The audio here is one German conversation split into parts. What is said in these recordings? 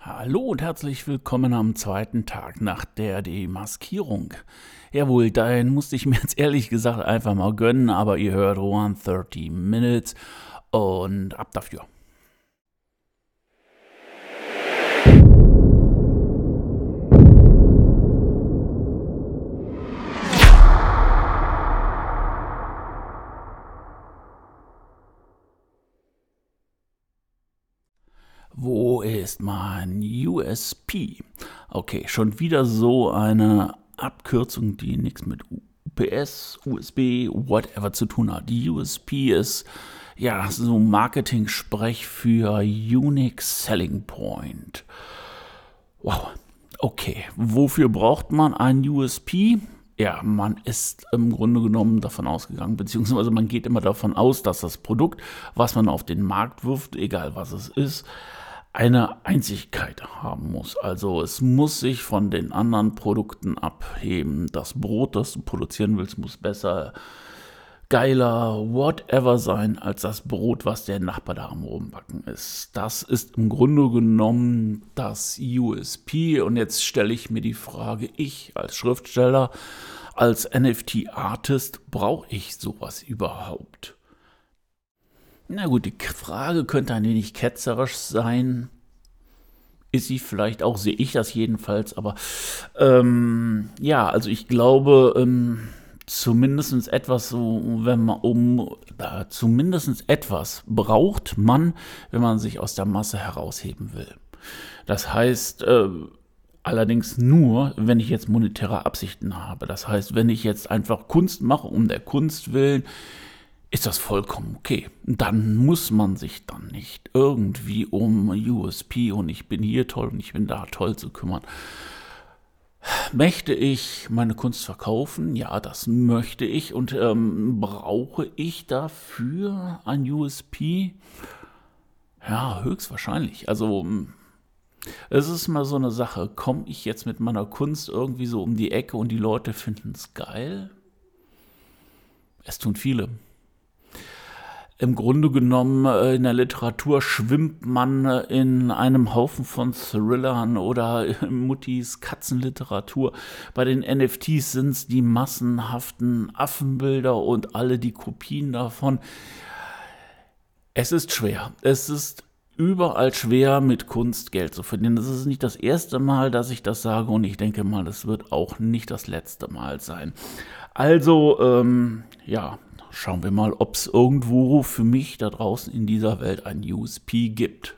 Hallo und herzlich willkommen am zweiten Tag nach der Demaskierung. Jawohl, dahin musste ich mir jetzt ehrlich gesagt einfach mal gönnen, aber ihr hört 130 Minutes und ab dafür. Wo ist mein USP? Okay, schon wieder so eine Abkürzung, die nichts mit UPS, USB, whatever zu tun hat. USP ist ja so Marketing-Sprech für Unique Selling Point. Wow. Okay, wofür braucht man ein USP? Ja, man ist im Grunde genommen davon ausgegangen, beziehungsweise man geht immer davon aus, dass das Produkt, was man auf den Markt wirft, egal was es ist, eine Einzigkeit haben muss. Also es muss sich von den anderen Produkten abheben. Das Brot, das du produzieren willst, muss besser, geiler, whatever sein als das Brot, was der Nachbar da am Rumbacken ist. Das ist im Grunde genommen das USP. Und jetzt stelle ich mir die Frage, ich als Schriftsteller, als NFT-Artist, brauche ich sowas überhaupt? Na gut, die Frage könnte ein wenig ketzerisch sein. Ist sie vielleicht auch, sehe ich das jedenfalls, aber ähm, ja, also ich glaube, ähm, zumindest etwas so, wenn man um, äh, zumindest etwas braucht man, wenn man sich aus der Masse herausheben will. Das heißt, äh, allerdings nur, wenn ich jetzt monetäre Absichten habe. Das heißt, wenn ich jetzt einfach Kunst mache um der Kunst willen, ist das vollkommen okay. Dann muss man sich dann nicht irgendwie um USP und ich bin hier toll und ich bin da toll zu kümmern. Möchte ich meine Kunst verkaufen? Ja, das möchte ich. Und ähm, brauche ich dafür ein USP? Ja, höchstwahrscheinlich. Also es ist mal so eine Sache. Komme ich jetzt mit meiner Kunst irgendwie so um die Ecke und die Leute finden es geil? Es tun viele im Grunde genommen äh, in der Literatur schwimmt man äh, in einem Haufen von Thrillern oder Muttis Katzenliteratur. Bei den NFTs sind es die massenhaften Affenbilder und alle die Kopien davon. Es ist schwer. Es ist überall schwer, mit Kunst Geld zu verdienen. Das ist nicht das erste Mal, dass ich das sage und ich denke mal, das wird auch nicht das letzte Mal sein. Also, ähm, ja, schauen wir mal, ob es irgendwo für mich da draußen in dieser Welt ein USP gibt.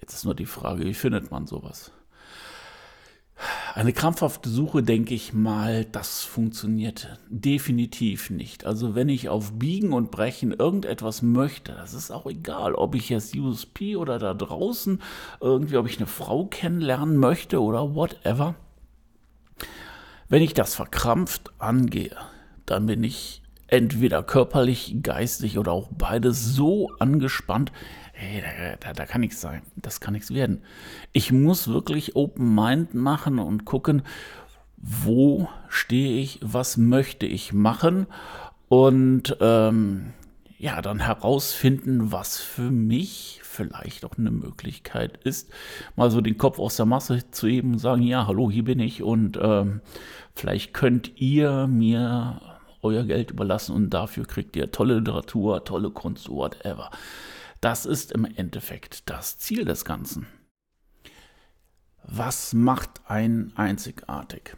Jetzt ist nur die Frage, wie findet man sowas? Eine krampfhafte Suche, denke ich mal, das funktioniert definitiv nicht. Also wenn ich auf Biegen und Brechen irgendetwas möchte, das ist auch egal, ob ich jetzt USP oder da draußen irgendwie, ob ich eine Frau kennenlernen möchte oder whatever. Wenn ich das verkrampft angehe, dann bin ich entweder körperlich, geistig oder auch beides so angespannt, hey, da, da, da kann nichts sein, das kann nichts werden. Ich muss wirklich Open Mind machen und gucken, wo stehe ich, was möchte ich machen und ähm, ja, dann herausfinden, was für mich vielleicht auch eine Möglichkeit ist, mal so den Kopf aus der Masse zu heben und sagen, ja, hallo, hier bin ich und ähm, vielleicht könnt ihr mir euer Geld überlassen und dafür kriegt ihr tolle Literatur, tolle Kunst, whatever. Das ist im Endeffekt das Ziel des Ganzen. Was macht einen einzigartig?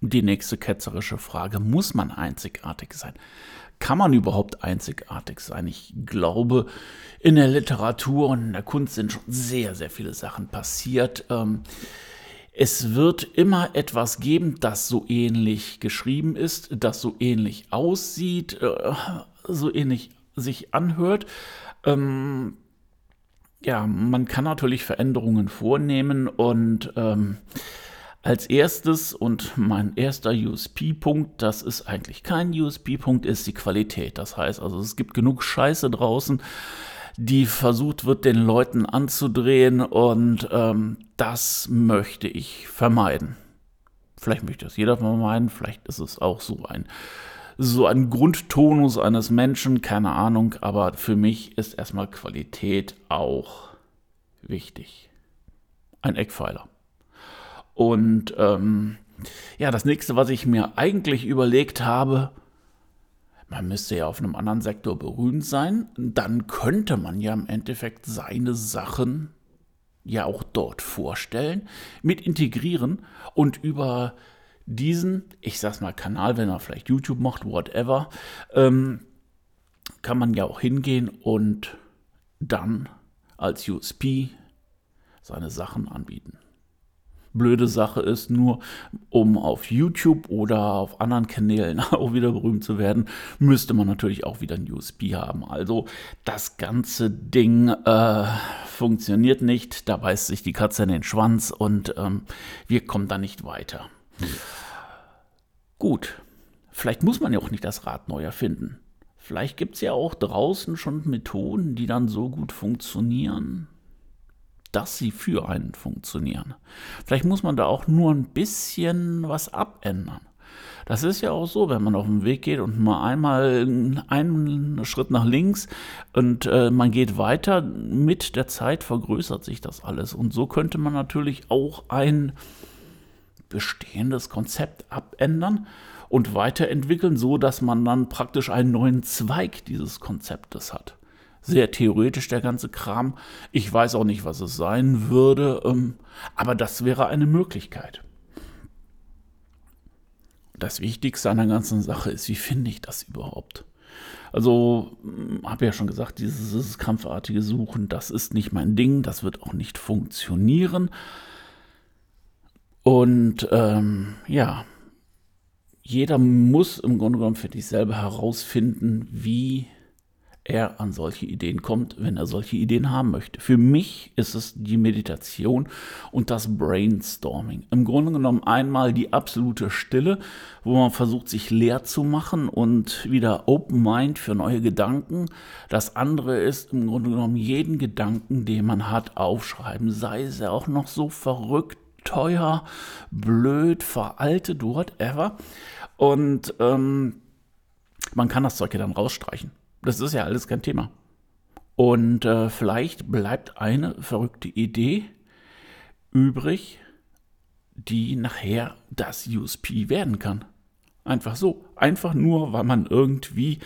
Die nächste ketzerische Frage, muss man einzigartig sein? Kann man überhaupt einzigartig sein? Ich glaube, in der Literatur und in der Kunst sind schon sehr, sehr viele Sachen passiert. Ähm, es wird immer etwas geben, das so ähnlich geschrieben ist, das so ähnlich aussieht, äh, so ähnlich sich anhört. Ähm, ja, man kann natürlich Veränderungen vornehmen und ähm, als erstes und mein erster USP-Punkt, das ist eigentlich kein USP-Punkt, ist die Qualität. Das heißt also, es gibt genug Scheiße draußen, die versucht wird, den Leuten anzudrehen und ähm, das möchte ich vermeiden. Vielleicht möchte das jeder vermeiden, vielleicht ist es auch so ein so ein Grundtonus eines Menschen, keine Ahnung, aber für mich ist erstmal Qualität auch wichtig. Ein Eckpfeiler. Und ähm, ja, das nächste, was ich mir eigentlich überlegt habe, man müsste ja auf einem anderen Sektor berühmt sein, dann könnte man ja im Endeffekt seine Sachen ja auch dort vorstellen, mit integrieren und über diesen, ich sag's mal, Kanal, wenn er vielleicht YouTube macht, whatever, ähm, kann man ja auch hingehen und dann als USP seine Sachen anbieten. Blöde Sache ist nur, um auf YouTube oder auf anderen Kanälen auch wieder berühmt zu werden, müsste man natürlich auch wieder ein USP haben. Also das ganze Ding äh, funktioniert nicht, da beißt sich die Katze in den Schwanz und ähm, wir kommen da nicht weiter. Gut, vielleicht muss man ja auch nicht das Rad neu erfinden. Vielleicht gibt es ja auch draußen schon Methoden, die dann so gut funktionieren, dass sie für einen funktionieren. Vielleicht muss man da auch nur ein bisschen was abändern. Das ist ja auch so, wenn man auf den Weg geht und mal einmal einen Schritt nach links und äh, man geht weiter, mit der Zeit vergrößert sich das alles. Und so könnte man natürlich auch ein bestehendes Konzept abändern und weiterentwickeln, so dass man dann praktisch einen neuen Zweig dieses Konzeptes hat. Sehr theoretisch der ganze Kram. Ich weiß auch nicht, was es sein würde, ähm, aber das wäre eine Möglichkeit. Das Wichtigste an der ganzen Sache ist, wie finde ich das überhaupt? Also, hm, habe ja schon gesagt, dieses krampfartige Suchen, das ist nicht mein Ding, das wird auch nicht funktionieren. Und ähm, ja, jeder muss im Grunde genommen für sich selber herausfinden, wie er an solche Ideen kommt, wenn er solche Ideen haben möchte. Für mich ist es die Meditation und das Brainstorming. Im Grunde genommen einmal die absolute Stille, wo man versucht, sich leer zu machen und wieder Open Mind für neue Gedanken. Das andere ist im Grunde genommen jeden Gedanken, den man hat, aufschreiben. Sei es auch noch so verrückt teuer, blöd, veraltet, whatever. Und ähm, man kann das Zeug ja dann rausstreichen. Das ist ja alles kein Thema. Und äh, vielleicht bleibt eine verrückte Idee übrig, die nachher das USP werden kann. Einfach so. Einfach nur, weil man irgendwie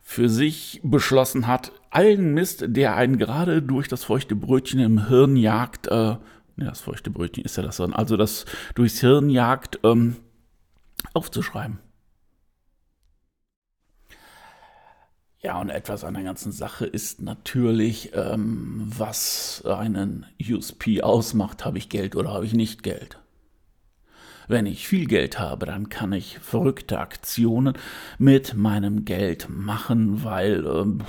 für sich beschlossen hat, allen Mist, der einen gerade durch das feuchte Brötchen im Hirn jagt, äh, das feuchte Brötchen ist ja das dann, also das durchs Hirn jagt, ähm, aufzuschreiben. Ja, und etwas an der ganzen Sache ist natürlich, ähm, was einen USP ausmacht. Habe ich Geld oder habe ich nicht Geld? Wenn ich viel Geld habe, dann kann ich verrückte Aktionen mit meinem Geld machen, weil ähm,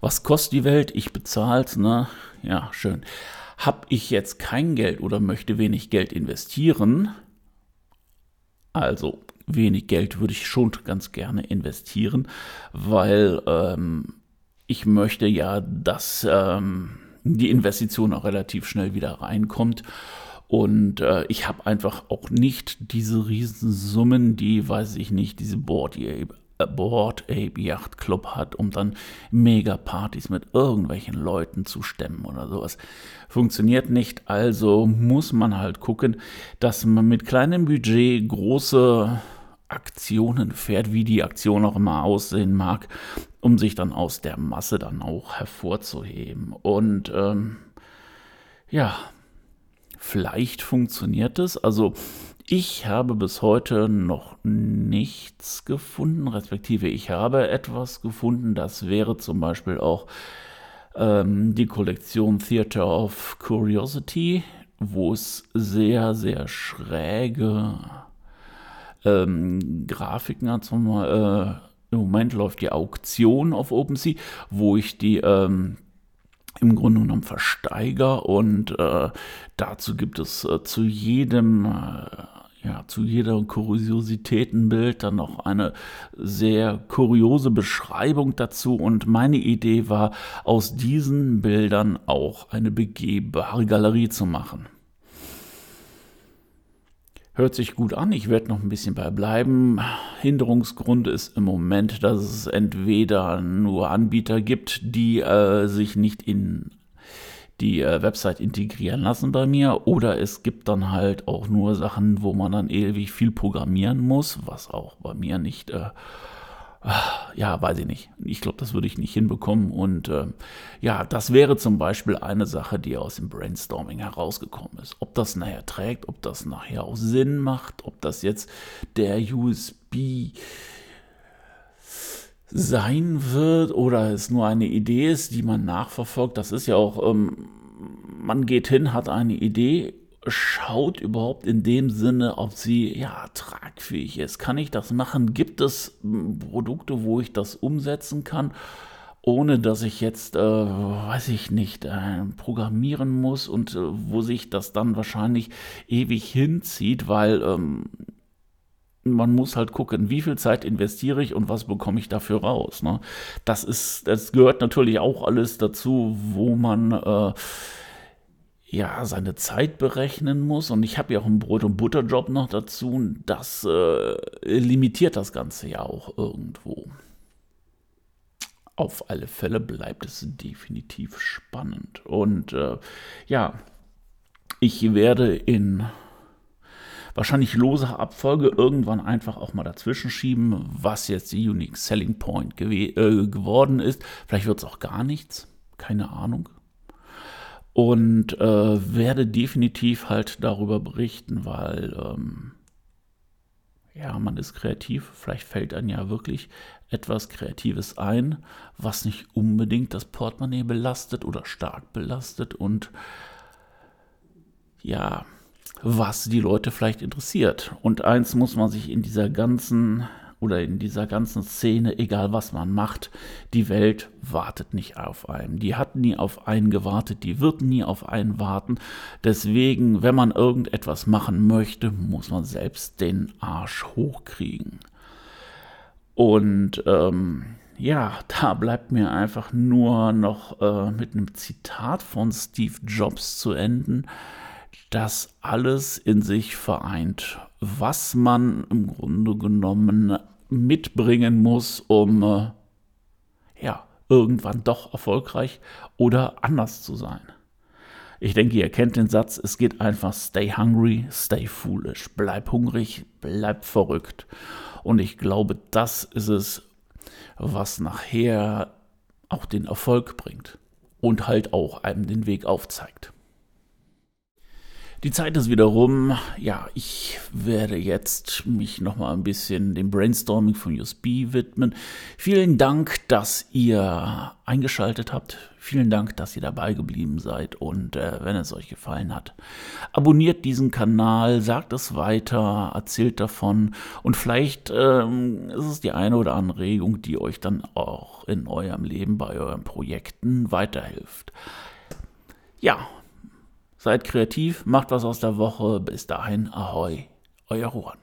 was kostet die Welt? Ich bezahl's, ne? Ja, schön. Hab ich jetzt kein Geld oder möchte wenig Geld investieren, also wenig Geld würde ich schon ganz gerne investieren, weil ähm, ich möchte ja, dass ähm, die Investition auch relativ schnell wieder reinkommt. Und äh, ich habe einfach auch nicht diese Riesensummen, die, weiß ich nicht, diese Board Board Ape Yacht Club hat, um dann Mega-Partys mit irgendwelchen Leuten zu stemmen oder sowas. Funktioniert nicht, also muss man halt gucken, dass man mit kleinem Budget große Aktionen fährt, wie die Aktion auch immer aussehen mag, um sich dann aus der Masse dann auch hervorzuheben. Und ähm, ja, vielleicht funktioniert es. Also ich habe bis heute noch nichts gefunden, respektive ich habe etwas gefunden, das wäre zum Beispiel auch ähm, die Kollektion Theater of Curiosity, wo es sehr, sehr schräge ähm, Grafiken hat. Zum, äh, Im Moment läuft die Auktion auf OpenSea, wo ich die ähm, im Grunde genommen versteiger und äh, dazu gibt es äh, zu jedem äh, ja, zu jeder Kuriositätenbild dann noch eine sehr kuriose Beschreibung dazu. Und meine Idee war, aus diesen Bildern auch eine begehbare Galerie zu machen. Hört sich gut an, ich werde noch ein bisschen bei bleiben. Hinderungsgrund ist im Moment, dass es entweder nur Anbieter gibt, die äh, sich nicht in die äh, Website integrieren lassen bei mir, oder es gibt dann halt auch nur Sachen, wo man dann ewig viel programmieren muss, was auch bei mir nicht äh, ja, weiß ich nicht. Ich glaube, das würde ich nicht hinbekommen. Und äh, ja, das wäre zum Beispiel eine Sache, die aus dem Brainstorming herausgekommen ist. Ob das nachher trägt, ob das nachher auch Sinn macht, ob das jetzt der USB sein wird oder es nur eine Idee ist, die man nachverfolgt. Das ist ja auch, ähm, man geht hin, hat eine Idee schaut überhaupt in dem Sinne, ob sie ja tragfähig ist. Kann ich das machen? Gibt es hm, Produkte, wo ich das umsetzen kann? ohne dass ich jetzt, äh, weiß ich nicht, äh, programmieren muss und äh, wo sich das dann wahrscheinlich ewig hinzieht, weil ähm, man muss halt gucken, wie viel Zeit investiere ich und was bekomme ich dafür raus. Ne? Das ist, das gehört natürlich auch alles dazu, wo man äh, ja, seine Zeit berechnen muss. Und ich habe ja auch einen Brot- und Butterjob noch dazu. Das äh, limitiert das Ganze ja auch irgendwo. Auf alle Fälle bleibt es definitiv spannend. Und äh, ja, ich werde in wahrscheinlich loser Abfolge irgendwann einfach auch mal dazwischen schieben, was jetzt die Unique Selling Point äh, geworden ist. Vielleicht wird es auch gar nichts. Keine Ahnung und äh, werde definitiv halt darüber berichten, weil ähm, ja, man ist kreativ, vielleicht fällt einem ja wirklich etwas Kreatives ein, was nicht unbedingt das Portemonnaie belastet oder stark belastet und ja, was die Leute vielleicht interessiert. Und eins muss man sich in dieser ganzen oder in dieser ganzen Szene, egal was man macht, die Welt wartet nicht auf einen. Die hat nie auf einen gewartet, die wird nie auf einen warten. Deswegen, wenn man irgendetwas machen möchte, muss man selbst den Arsch hochkriegen. Und ähm, ja, da bleibt mir einfach nur noch äh, mit einem Zitat von Steve Jobs zu enden das alles in sich vereint, was man im Grunde genommen mitbringen muss, um äh, ja, irgendwann doch erfolgreich oder anders zu sein. Ich denke, ihr kennt den Satz, es geht einfach stay hungry, stay foolish. Bleib hungrig, bleib verrückt. Und ich glaube, das ist es, was nachher auch den Erfolg bringt und halt auch einem den Weg aufzeigt. Die Zeit ist wieder rum. Ja, ich werde jetzt mich nochmal ein bisschen dem Brainstorming von USB widmen. Vielen Dank, dass ihr eingeschaltet habt. Vielen Dank, dass ihr dabei geblieben seid. Und äh, wenn es euch gefallen hat, abonniert diesen Kanal, sagt es weiter, erzählt davon. Und vielleicht ähm, ist es die eine oder andere Regung, die euch dann auch in eurem Leben, bei euren Projekten weiterhilft. Ja, Seid kreativ, macht was aus der Woche. Bis dahin, ahoi, euer Juan.